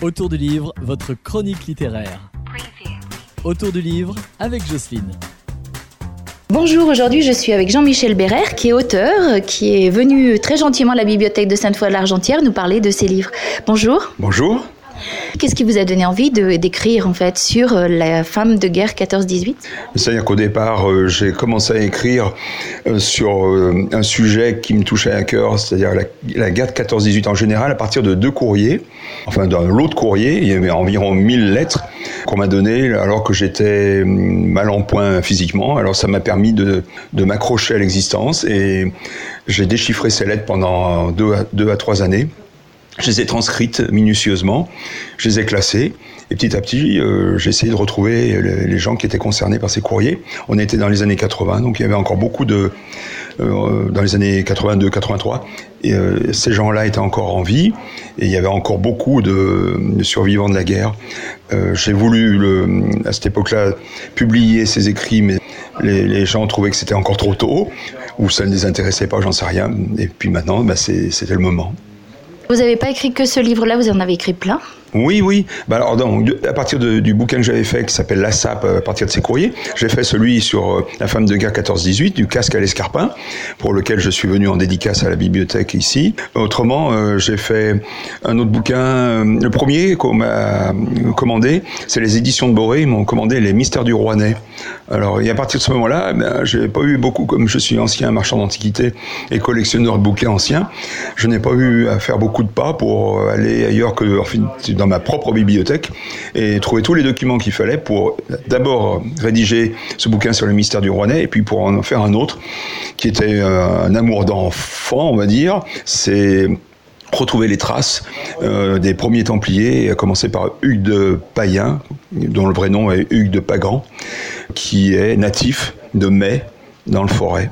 Autour du livre, votre chronique littéraire. Autour du livre avec Jocelyne. Bonjour, aujourd'hui je suis avec Jean-Michel Bérère, qui est auteur, qui est venu très gentiment à la bibliothèque de Sainte-Foy-l'Argentière nous parler de ses livres. Bonjour. Bonjour. Qu'est-ce qui vous a donné envie d'écrire en fait sur euh, la femme de guerre 14-18 C'est-à-dire qu'au départ, euh, j'ai commencé à écrire euh, sur un sujet qui me touchait à cœur, c'est-à-dire la, guerre de 14-18 en général, à partir de deux courriers, enfin d'un lot de courriers, il y avait environ 1000 lettres qu'on m'a données alors que j'étais hum, mal en point physiquement. Alors ça m'a permis de, m'accrocher à l'existence et j'ai déchiffré ces lettres pendant deux deux à trois années. Je les ai transcrites minutieusement, je les ai classées, et petit à petit, euh, j'ai essayé de retrouver les, gens qui étaient concernés par ces courriers. On était dans les années 80, donc il y avait encore beaucoup de... Euh, dans les années 82, 83, et euh, ces gens-là étaient encore en vie, et il y avait encore beaucoup de, survivants de la guerre. j'ai voulu, à cette époque-là, publier ces écrits, mais les, les gens trouvaient que c'était encore trop tôt, ou ça ne les intéressait pas, j'en sais rien. Et puis maintenant, bah, c'était le moment. Vous n'avez pas écrit que ce livre-là, vous en avez écrit plein oui, oui. Bah alors, donc, à partir du bouquin que j'avais fait, qui s'appelle La Sape, à partir de ses courriers, j'ai fait celui sur euh, la femme de guerre 14-18, du casque à l'escarpin, pour lequel je suis venu en dédicace à la bibliothèque ici. Autrement, euh, j'ai fait un autre bouquin. Euh, le premier qu'on m'a commandé, c'est les éditions de Boré. Ils m'ont commandé Les Mystères du Rouennais. Alors, et à partir de ce moment-là, ben, j'ai pas eu beaucoup, comme je suis ancien marchand d'antiquités et collectionneur de bouquins anciens, je n'ai pas eu à faire beaucoup de pas pour aller ailleurs que, enfin, dans ma propre bibliothèque et trouver tous les documents qu'il fallait pour d'abord rédiger ce bouquin sur le mystère du Rouennais et puis pour en faire un autre qui était euh, un amour d'enfant, on va dire. C'est retrouver les traces euh, des premiers Templiers, à commencer par Hugues de Payen, dont le vrai nom est Hugues de Pagan, qui est natif de Mai, dans le forêt.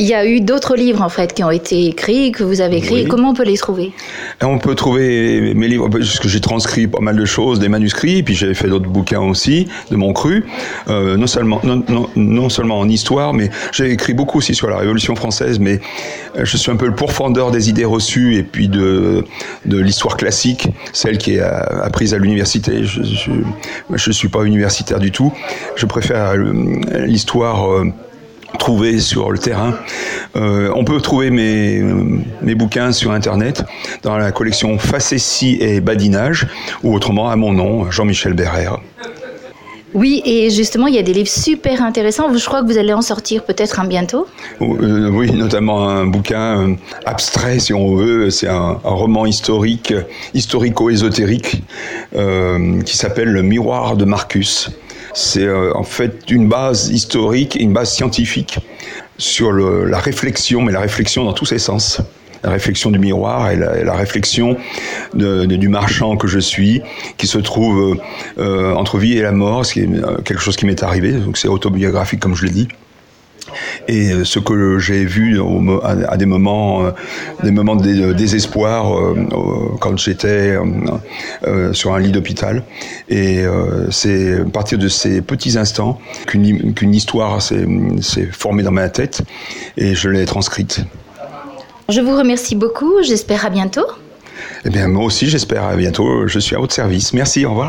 Il y a eu d'autres livres en fait qui ont été écrits, que vous avez écrits. Comment on peut les trouver? On peut trouver mes livres, parce que j'ai transcrit pas mal de choses, des manuscrits, puis j'ai fait d'autres bouquins aussi de mon cru, euh, non seulement non, non, seulement en histoire, mais j'ai écrit beaucoup aussi sur la Révolution française, mais euh, je suis un peu le pourfendeur des idées reçues et puis de de l'histoire classique, celle qui est apprise à l'université. Je, je je suis pas universitaire du tout. Je préfère euh, l'histoire trouver sur le terrain. Euh, on peut trouver mes, mes bouquins sur Internet dans la collection Facétie et Badinage, ou autrement à mon nom, Jean-Michel Bérère. Oui, et justement, il y a des livres super intéressants. Je crois que vous allez en sortir peut-être un bientôt. Euh, oui, notamment un bouquin euh, abstrait, si on veut. C'est un, roman historique, historico-ésotérique, qui s'appelle Le Miroir de Marcus. C'est euh, en fait une base historique et une base scientifique sur la réflexion, mais la réflexion dans tous ses sens la réflexion du miroir et la, réflexion du marchand que je suis, qui se trouve euh, entre vie et la mort, ce qui est euh, quelque chose qui m'est arrivé, donc c'est autobiographique comme je l'ai dit. Et euh, ce que j'ai vu à des moments, euh, des moments de désespoir euh, quand j'étais sur un lit d'hôpital. Et c'est à partir de ces petits instants qu'une histoire s'est formée dans ma tête et je l'ai transcrite. Je vous remercie beaucoup. J'espère à bientôt. Eh bien, moi aussi, j'espère à bientôt. Je suis à votre service. Merci. Au revoir.